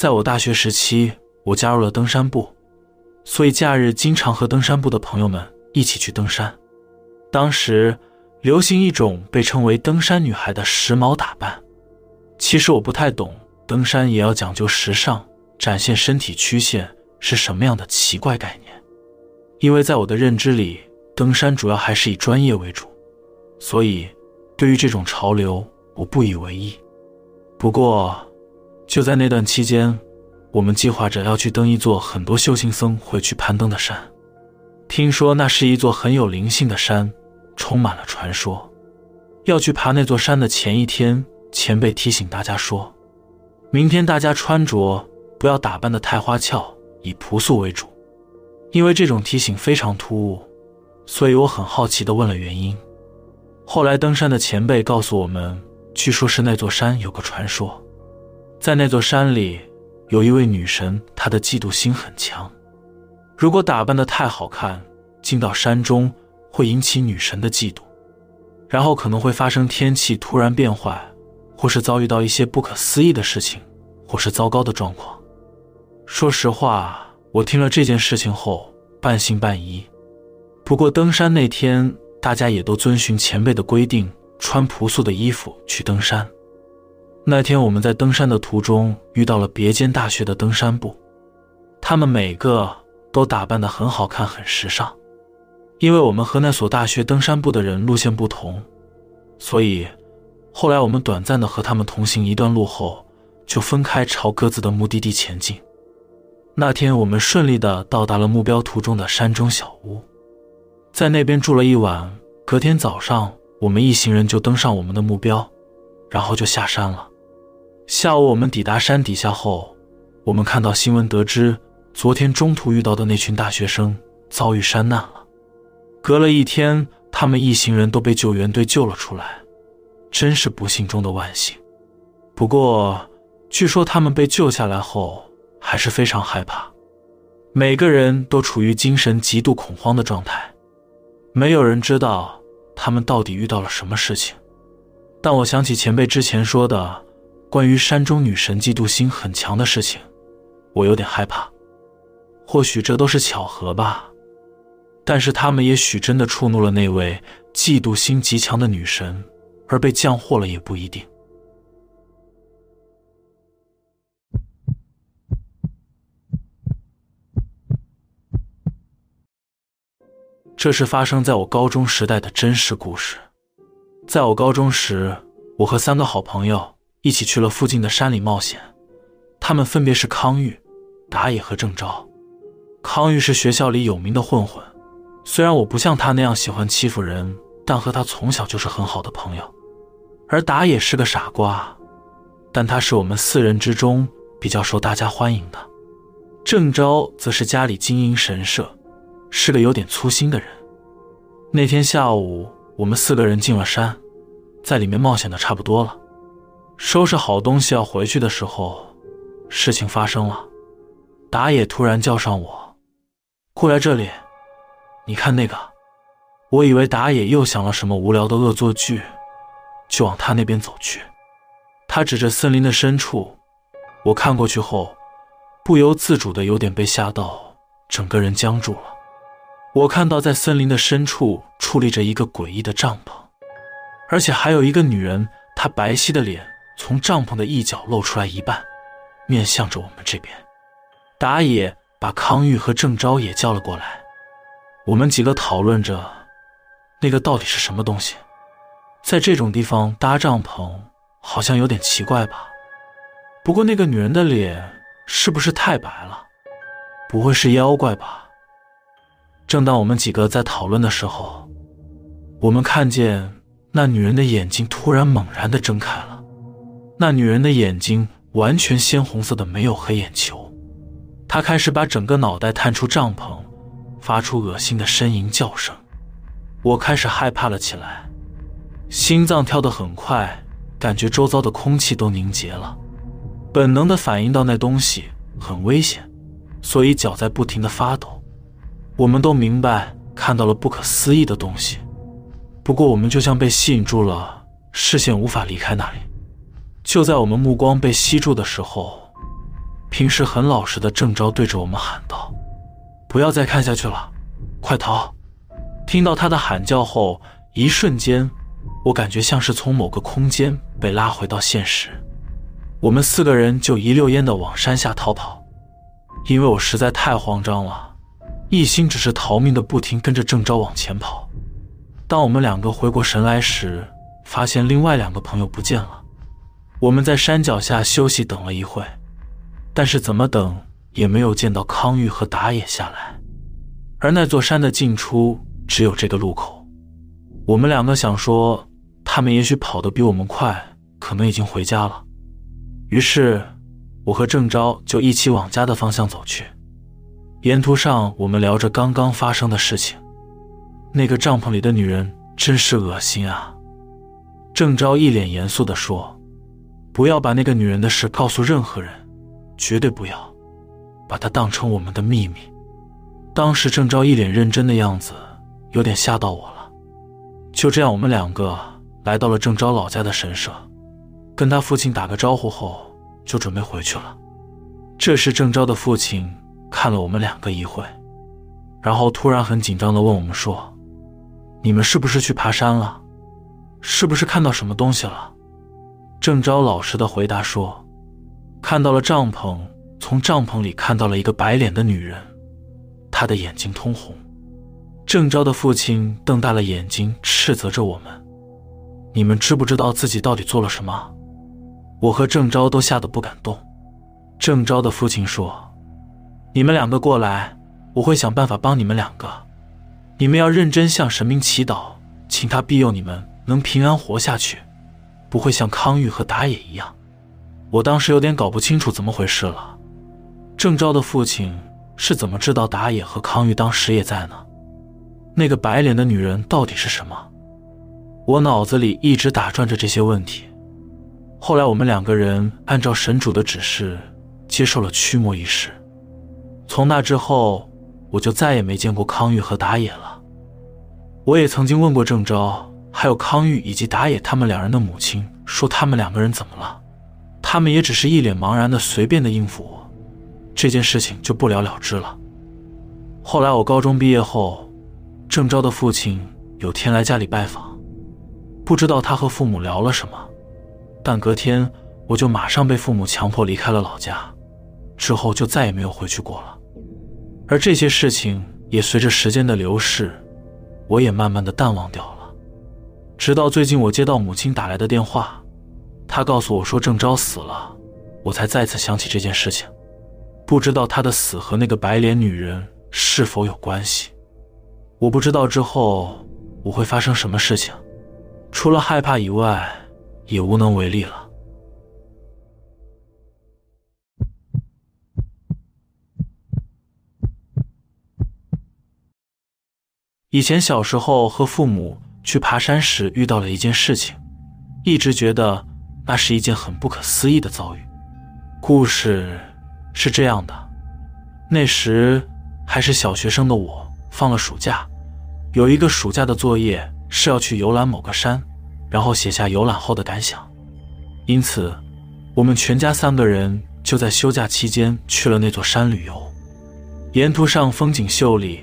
在我大学时期，我加入了登山部，所以假日经常和登山部的朋友们一起去登山。当时流行一种被称为“登山女孩”的时髦打扮。其实我不太懂，登山也要讲究时尚，展现身体曲线是什么样的奇怪概念。因为在我的认知里，登山主要还是以专业为主，所以对于这种潮流，我不以为意。不过，就在那段期间，我们计划着要去登一座很多修行僧会去攀登的山。听说那是一座很有灵性的山，充满了传说。要去爬那座山的前一天，前辈提醒大家说，明天大家穿着不要打扮的太花俏，以朴素为主。因为这种提醒非常突兀，所以我很好奇的问了原因。后来登山的前辈告诉我们，据说是那座山有个传说，在那座山里有一位女神，她的嫉妒心很强。如果打扮的太好看，进到山中会引起女神的嫉妒，然后可能会发生天气突然变坏，或是遭遇到一些不可思议的事情，或是糟糕的状况。说实话。我听了这件事情后，半信半疑。不过登山那天，大家也都遵循前辈的规定，穿朴素的衣服去登山。那天我们在登山的途中遇到了别间大学的登山部，他们每个都打扮得很好看、很时尚。因为我们和那所大学登山部的人路线不同，所以后来我们短暂的和他们同行一段路后，就分开朝各自的目的地前进。那天我们顺利的到达了目标途中的山中小屋，在那边住了一晚。隔天早上，我们一行人就登上我们的目标，然后就下山了。下午我们抵达山底下后，我们看到新闻，得知昨天中途遇到的那群大学生遭遇山难了。隔了一天，他们一行人都被救援队救了出来，真是不幸中的万幸。不过，据说他们被救下来后。还是非常害怕，每个人都处于精神极度恐慌的状态，没有人知道他们到底遇到了什么事情。但我想起前辈之前说的关于山中女神嫉妒心很强的事情，我有点害怕。或许这都是巧合吧，但是他们也许真的触怒了那位嫉妒心极强的女神，而被降祸了也不一定。这是发生在我高中时代的真实故事。在我高中时，我和三个好朋友一起去了附近的山里冒险。他们分别是康玉、打野和郑昭。康玉是学校里有名的混混，虽然我不像他那样喜欢欺负人，但和他从小就是很好的朋友。而打野是个傻瓜，但他是我们四人之中比较受大家欢迎的。郑昭则是家里经营神社。是个有点粗心的人。那天下午，我们四个人进了山，在里面冒险的差不多了，收拾好东西要回去的时候，事情发生了。打野突然叫上我，过来这里，你看那个。我以为打野又想了什么无聊的恶作剧，就往他那边走去。他指着森林的深处，我看过去后，不由自主的有点被吓到，整个人僵住了。我看到在森林的深处矗立着一个诡异的帐篷，而且还有一个女人，她白皙的脸从帐篷的一角露出来一半，面向着我们这边。打野把康玉和郑昭也叫了过来，我们几个讨论着那个到底是什么东西。在这种地方搭帐篷好像有点奇怪吧？不过那个女人的脸是不是太白了？不会是妖怪吧？正当我们几个在讨论的时候，我们看见那女人的眼睛突然猛然的睁开了。那女人的眼睛完全鲜红色的，没有黑眼球。她开始把整个脑袋探出帐篷，发出恶心的呻吟叫声。我开始害怕了起来，心脏跳得很快，感觉周遭的空气都凝结了。本能的反应到那东西很危险，所以脚在不停的发抖。我们都明白看到了不可思议的东西，不过我们就像被吸引住了，视线无法离开那里。就在我们目光被吸住的时候，平时很老实的郑昭对着我们喊道：“不要再看下去了，快逃！”听到他的喊叫后，一瞬间，我感觉像是从某个空间被拉回到现实。我们四个人就一溜烟的往山下逃跑，因为我实在太慌张了，一心只是逃命的，不停跟着郑昭往前跑。当我们两个回过神来时，发现另外两个朋友不见了。我们在山脚下休息等了一会，但是怎么等也没有见到康玉和打野下来，而那座山的进出。只有这个路口，我们两个想说，他们也许跑得比我们快，可能已经回家了。于是，我和郑昭就一起往家的方向走去。沿途上，我们聊着刚刚发生的事情。那个帐篷里的女人真是恶心啊！郑昭一脸严肃地说：“不要把那个女人的事告诉任何人，绝对不要，把她当成我们的秘密。”当时，郑昭一脸认真的样子。有点吓到我了。就这样，我们两个来到了郑昭老家的神社，跟他父亲打个招呼后，就准备回去了。这时，郑昭的父亲看了我们两个一会，然后突然很紧张地问我们说：“你们是不是去爬山了？是不是看到什么东西了？”郑昭老实的回答说：“看到了帐篷，从帐篷里看到了一个白脸的女人，她的眼睛通红。”郑昭的父亲瞪大了眼睛，斥责着我们：“你们知不知道自己到底做了什么？”我和郑昭都吓得不敢动。郑昭的父亲说：“你们两个过来，我会想办法帮你们两个。你们要认真向神明祈祷，请他庇佑你们能平安活下去，不会像康玉和打野一样。”我当时有点搞不清楚怎么回事了。郑昭的父亲是怎么知道打野和康玉当时也在呢？那个白脸的女人到底是什么？我脑子里一直打转着这些问题。后来我们两个人按照神主的指示接受了驱魔仪式。从那之后，我就再也没见过康玉和打野了。我也曾经问过郑昭，还有康玉以及打野他们两人的母亲，说他们两个人怎么了？他们也只是一脸茫然的随便的应付我，这件事情就不了了之了。后来我高中毕业后。郑昭的父亲有天来家里拜访，不知道他和父母聊了什么，但隔天我就马上被父母强迫离开了老家，之后就再也没有回去过了。而这些事情也随着时间的流逝，我也慢慢的淡忘掉了。直到最近，我接到母亲打来的电话，她告诉我说郑昭死了，我才再次想起这件事情。不知道他的死和那个白脸女人是否有关系。我不知道之后我会发生什么事情，除了害怕以外，也无能为力了。以前小时候和父母去爬山时遇到了一件事情，一直觉得那是一件很不可思议的遭遇。故事是这样的：那时还是小学生的我，放了暑假。有一个暑假的作业是要去游览某个山，然后写下游览后的感想。因此，我们全家三个人就在休假期间去了那座山旅游。沿途上风景秀丽，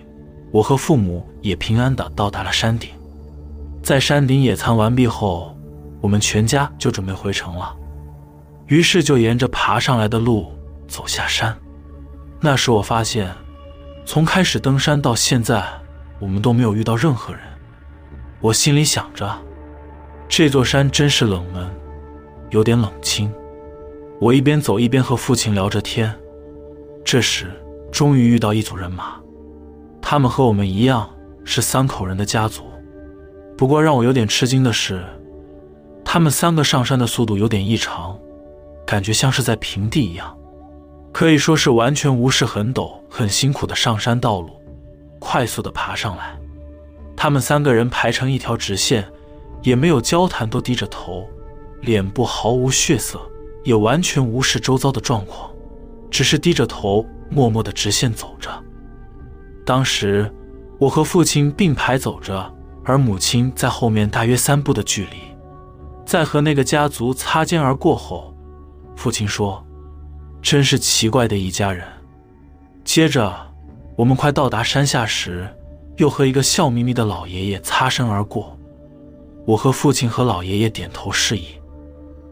我和父母也平安的到达了山顶。在山顶野餐完毕后，我们全家就准备回城了。于是就沿着爬上来的路走下山。那时我发现，从开始登山到现在。我们都没有遇到任何人，我心里想着，这座山真是冷门，有点冷清。我一边走一边和父亲聊着天。这时，终于遇到一组人马，他们和我们一样是三口人的家族。不过让我有点吃惊的是，他们三个上山的速度有点异常，感觉像是在平地一样，可以说是完全无视很陡、很辛苦的上山道路。快速的爬上来，他们三个人排成一条直线，也没有交谈，都低着头，脸部毫无血色，也完全无视周遭的状况，只是低着头，默默的直线走着。当时，我和父亲并排走着，而母亲在后面大约三步的距离，在和那个家族擦肩而过后，父亲说：“真是奇怪的一家人。接着，我们快到达山下时，又和一个笑眯眯的老爷爷擦身而过。我和父亲和老爷爷点头示意，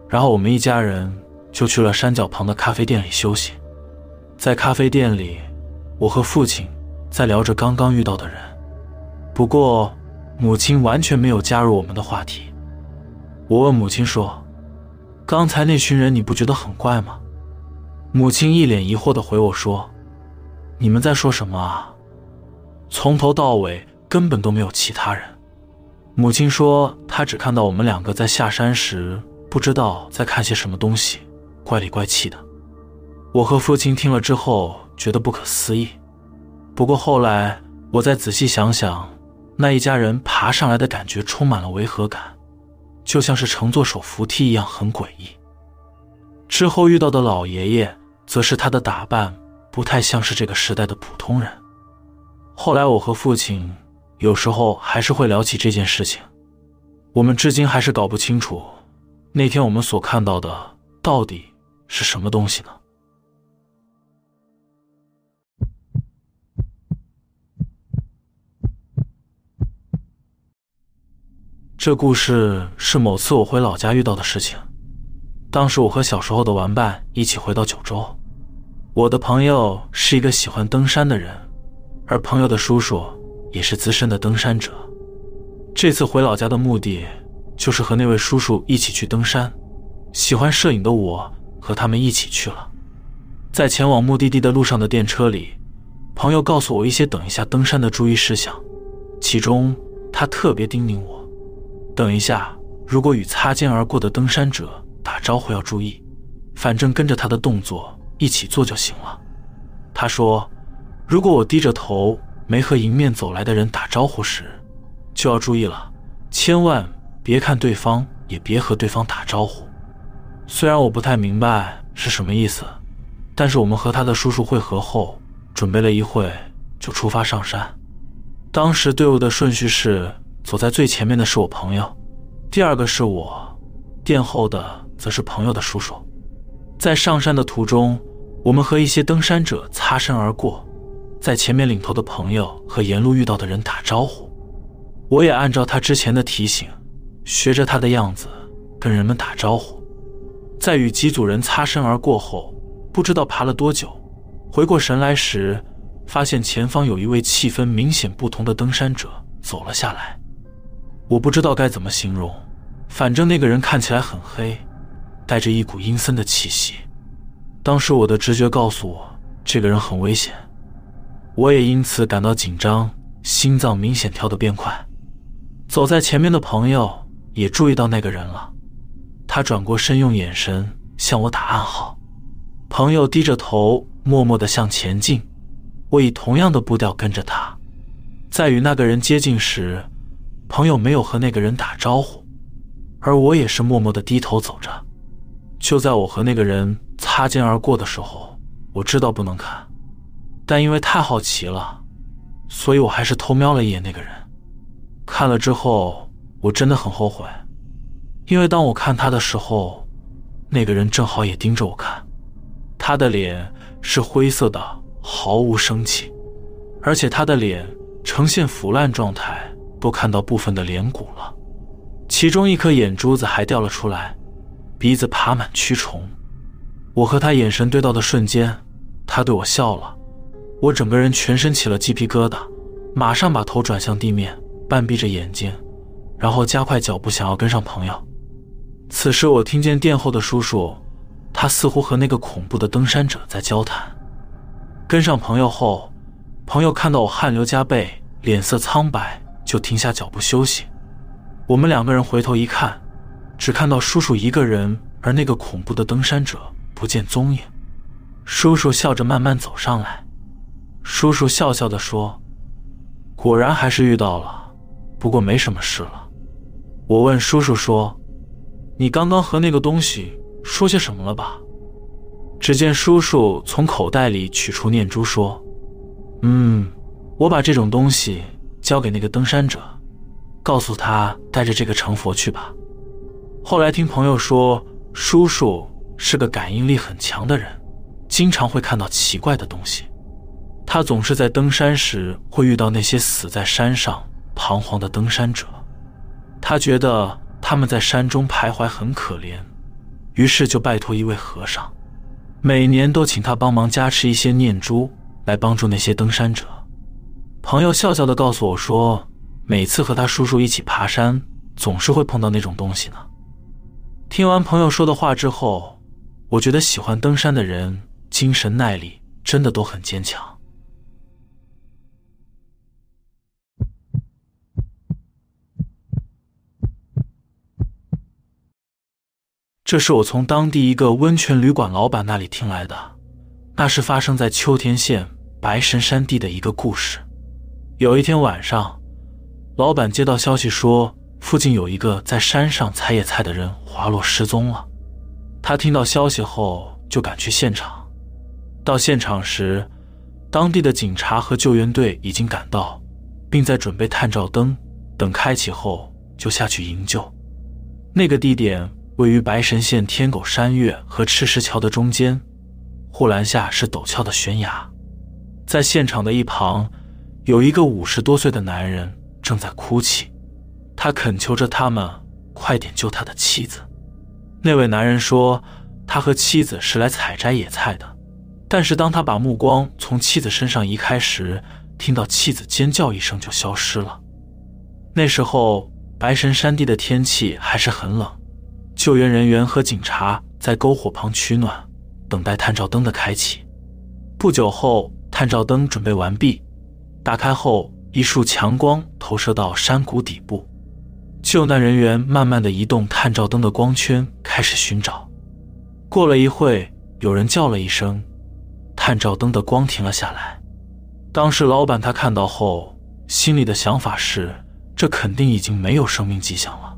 然后我们一家人就去了山脚旁的咖啡店里休息。在咖啡店里，我和父亲在聊着刚刚遇到的人，不过母亲完全没有加入我们的话题。我问母亲说：“刚才那群人你不觉得很怪吗？”母亲一脸疑惑地回我说：“你们在说什么啊？从头到尾根本都没有其他人。”母亲说：“她只看到我们两个在下山时，不知道在看些什么东西，怪里怪气的。”我和父亲听了之后觉得不可思议。不过后来我再仔细想想，那一家人爬上来的感觉充满了违和感，就像是乘坐手扶梯一样，很诡异。之后遇到的老爷爷。则是他的打扮不太像是这个时代的普通人。后来我和父亲有时候还是会聊起这件事情，我们至今还是搞不清楚那天我们所看到的到底是什么东西呢？这故事是某次我回老家遇到的事情。当时我和小时候的玩伴一起回到九州，我的朋友是一个喜欢登山的人，而朋友的叔叔也是资深的登山者。这次回老家的目的就是和那位叔叔一起去登山。喜欢摄影的我和他们一起去了。在前往目的地的路上的电车里，朋友告诉我一些等一下登山的注意事项，其中他特别叮咛我，等一下如果与擦肩而过的登山者。打招呼要注意，反正跟着他的动作一起做就行了。他说：“如果我低着头没和迎面走来的人打招呼时，就要注意了，千万别看对方，也别和对方打招呼。”虽然我不太明白是什么意思，但是我们和他的叔叔会合后，准备了一会就出发上山。当时队伍的顺序是：走在最前面的是我朋友，第二个是我，殿后的。则是朋友的叔叔，在上山的途中，我们和一些登山者擦身而过，在前面领头的朋友和沿路遇到的人打招呼，我也按照他之前的提醒，学着他的样子跟人们打招呼。在与几组人擦身而过后，不知道爬了多久，回过神来时，发现前方有一位气氛明显不同的登山者走了下来。我不知道该怎么形容，反正那个人看起来很黑。带着一股阴森的气息，当时我的直觉告诉我，这个人很危险，我也因此感到紧张，心脏明显跳得变快。走在前面的朋友也注意到那个人了，他转过身，用眼神向我打暗号。朋友低着头，默默地向前进，我以同样的步调跟着他。在与那个人接近时，朋友没有和那个人打招呼，而我也是默默地低头走着。就在我和那个人擦肩而过的时候，我知道不能看，但因为太好奇了，所以我还是偷瞄了一眼那个人。看了之后，我真的很后悔，因为当我看他的时候，那个人正好也盯着我看。他的脸是灰色的，毫无生气，而且他的脸呈现腐烂状态，都看到部分的脸骨了，其中一颗眼珠子还掉了出来。鼻子爬满蛆虫，我和他眼神对到的瞬间，他对我笑了，我整个人全身起了鸡皮疙瘩，马上把头转向地面，半闭着眼睛，然后加快脚步想要跟上朋友。此时我听见殿后的叔叔，他似乎和那个恐怖的登山者在交谈。跟上朋友后，朋友看到我汗流浃背，脸色苍白，就停下脚步休息。我们两个人回头一看。只看到叔叔一个人，而那个恐怖的登山者不见踪影。叔叔笑着慢慢走上来，叔叔笑笑地说：“果然还是遇到了，不过没什么事了。”我问叔叔说：“你刚刚和那个东西说些什么了吧？”只见叔叔从口袋里取出念珠说：“嗯，我把这种东西交给那个登山者，告诉他带着这个成佛去吧。”后来听朋友说，叔叔是个感应力很强的人，经常会看到奇怪的东西。他总是在登山时会遇到那些死在山上彷徨的登山者，他觉得他们在山中徘徊很可怜，于是就拜托一位和尚，每年都请他帮忙加持一些念珠，来帮助那些登山者。朋友笑笑的告诉我说，每次和他叔叔一起爬山，总是会碰到那种东西呢。听完朋友说的话之后，我觉得喜欢登山的人精神耐力真的都很坚强。这是我从当地一个温泉旅馆老板那里听来的，那是发生在秋田县白神山地的一个故事。有一天晚上，老板接到消息说，附近有一个在山上采野菜的人滑落失踪了。他听到消息后就赶去现场。到现场时，当地的警察和救援队已经赶到，并在准备探照灯，等开启后就下去营救。那个地点。位于白神县天狗山岳和赤石桥的中间，护栏下是陡峭的悬崖。在现场的一旁，有一个五十多岁的男人正在哭泣，他恳求着他们快点救他的妻子。那位男人说，他和妻子是来采摘野菜的，但是当他把目光从妻子身上移开时，听到妻子尖叫一声就消失了。那时候，白神山地的天气还是很冷。救援人员和警察在篝火旁取暖，等待探照灯的开启。不久后，探照灯准备完毕，打开后，一束强光投射到山谷底部。救难人员慢慢的移动探照灯的光圈，开始寻找。过了一会，有人叫了一声，探照灯的光停了下来。当时老板他看到后，心里的想法是：这肯定已经没有生命迹象了。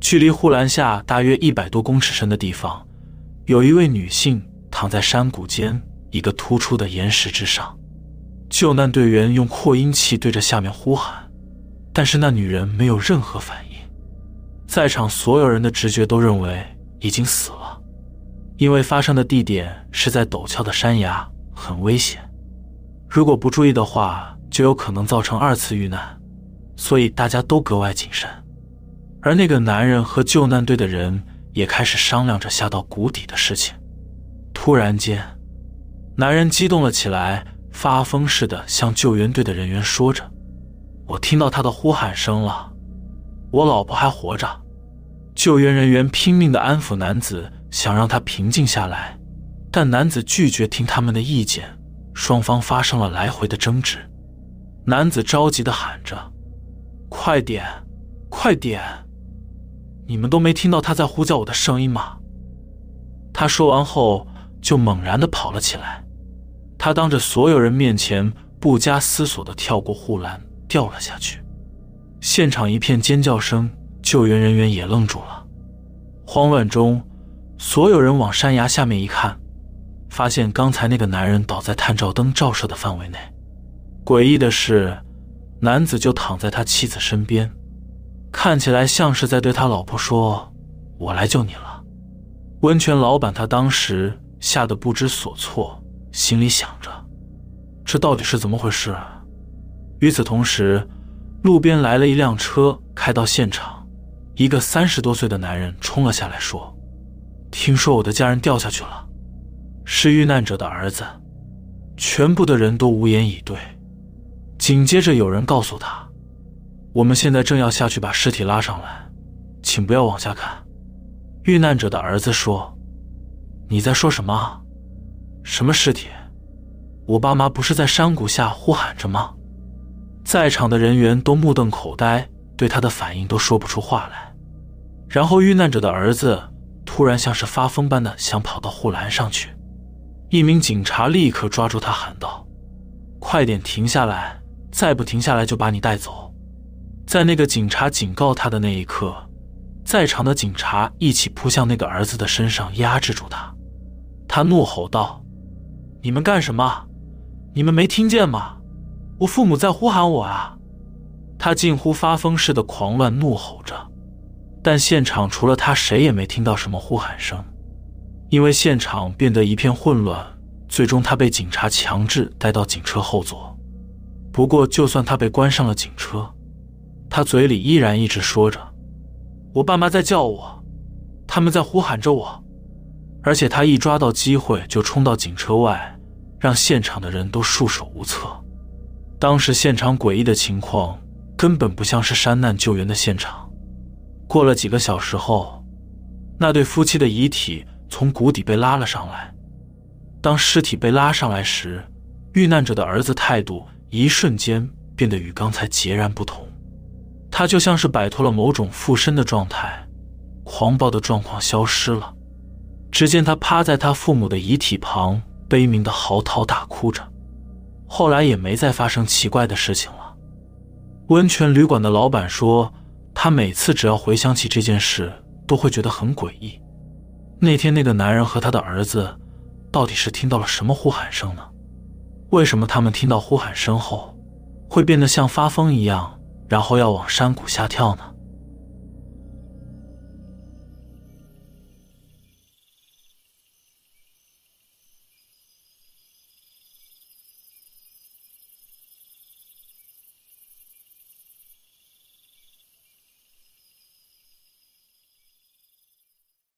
距离护栏下大约一百多公尺深的地方，有一位女性躺在山谷间一个突出的岩石之上。救难队员用扩音器对着下面呼喊，但是那女人没有任何反应。在场所有人的直觉都认为已经死了，因为发生的地点是在陡峭的山崖，很危险。如果不注意的话，就有可能造成二次遇难，所以大家都格外谨慎。而那个男人和救难队的人也开始商量着下到谷底的事情。突然间，男人激动了起来，发疯似的向救援队的人员说着：“我听到他的呼喊声了，我老婆还活着。”救援人员拼命的安抚男子，想让他平静下来，但男子拒绝听他们的意见，双方发生了来回的争执。男子着急的喊着：“快点，快点！”你们都没听到他在呼叫我的声音吗？他说完后就猛然的跑了起来，他当着所有人面前不加思索的跳过护栏掉了下去，现场一片尖叫声，救援人员也愣住了。慌乱中，所有人往山崖下面一看，发现刚才那个男人倒在探照灯照射的范围内。诡异的是，男子就躺在他妻子身边。看起来像是在对他老婆说：“我来救你了。”温泉老板他当时吓得不知所措，心里想着：“这到底是怎么回事？”与此同时，路边来了一辆车，开到现场，一个三十多岁的男人冲了下来，说：“听说我的家人掉下去了，是遇难者的儿子。”全部的人都无言以对。紧接着，有人告诉他。我们现在正要下去把尸体拉上来，请不要往下看。遇难者的儿子说：“你在说什么？什么尸体？我爸妈不是在山谷下呼喊着吗？”在场的人员都目瞪口呆，对他的反应都说不出话来。然后遇难者的儿子突然像是发疯般的想跑到护栏上去，一名警察立刻抓住他喊道：“快点停下来！再不停下来就把你带走！”在那个警察警告他的那一刻，在场的警察一起扑向那个儿子的身上，压制住他。他怒吼道：“你们干什么？你们没听见吗？我父母在呼喊我啊！”他近乎发疯似的狂乱怒吼着，但现场除了他，谁也没听到什么呼喊声，因为现场变得一片混乱，最终他被警察强制带到警车后座。不过，就算他被关上了警车，他嘴里依然一直说着：“我爸妈在叫我，他们在呼喊着我。”而且他一抓到机会就冲到警车外，让现场的人都束手无策。当时现场诡异的情况根本不像是山难救援的现场。过了几个小时后，那对夫妻的遗体从谷底被拉了上来。当尸体被拉上来时，遇难者的儿子态度一瞬间变得与刚才截然不同。他就像是摆脱了某种附身的状态，狂暴的状况消失了。只见他趴在他父母的遗体旁，悲鸣的嚎啕大哭着。后来也没再发生奇怪的事情了。温泉旅馆的老板说，他每次只要回想起这件事，都会觉得很诡异。那天那个男人和他的儿子，到底是听到了什么呼喊声呢？为什么他们听到呼喊声后，会变得像发疯一样，然后要往山谷下跳呢？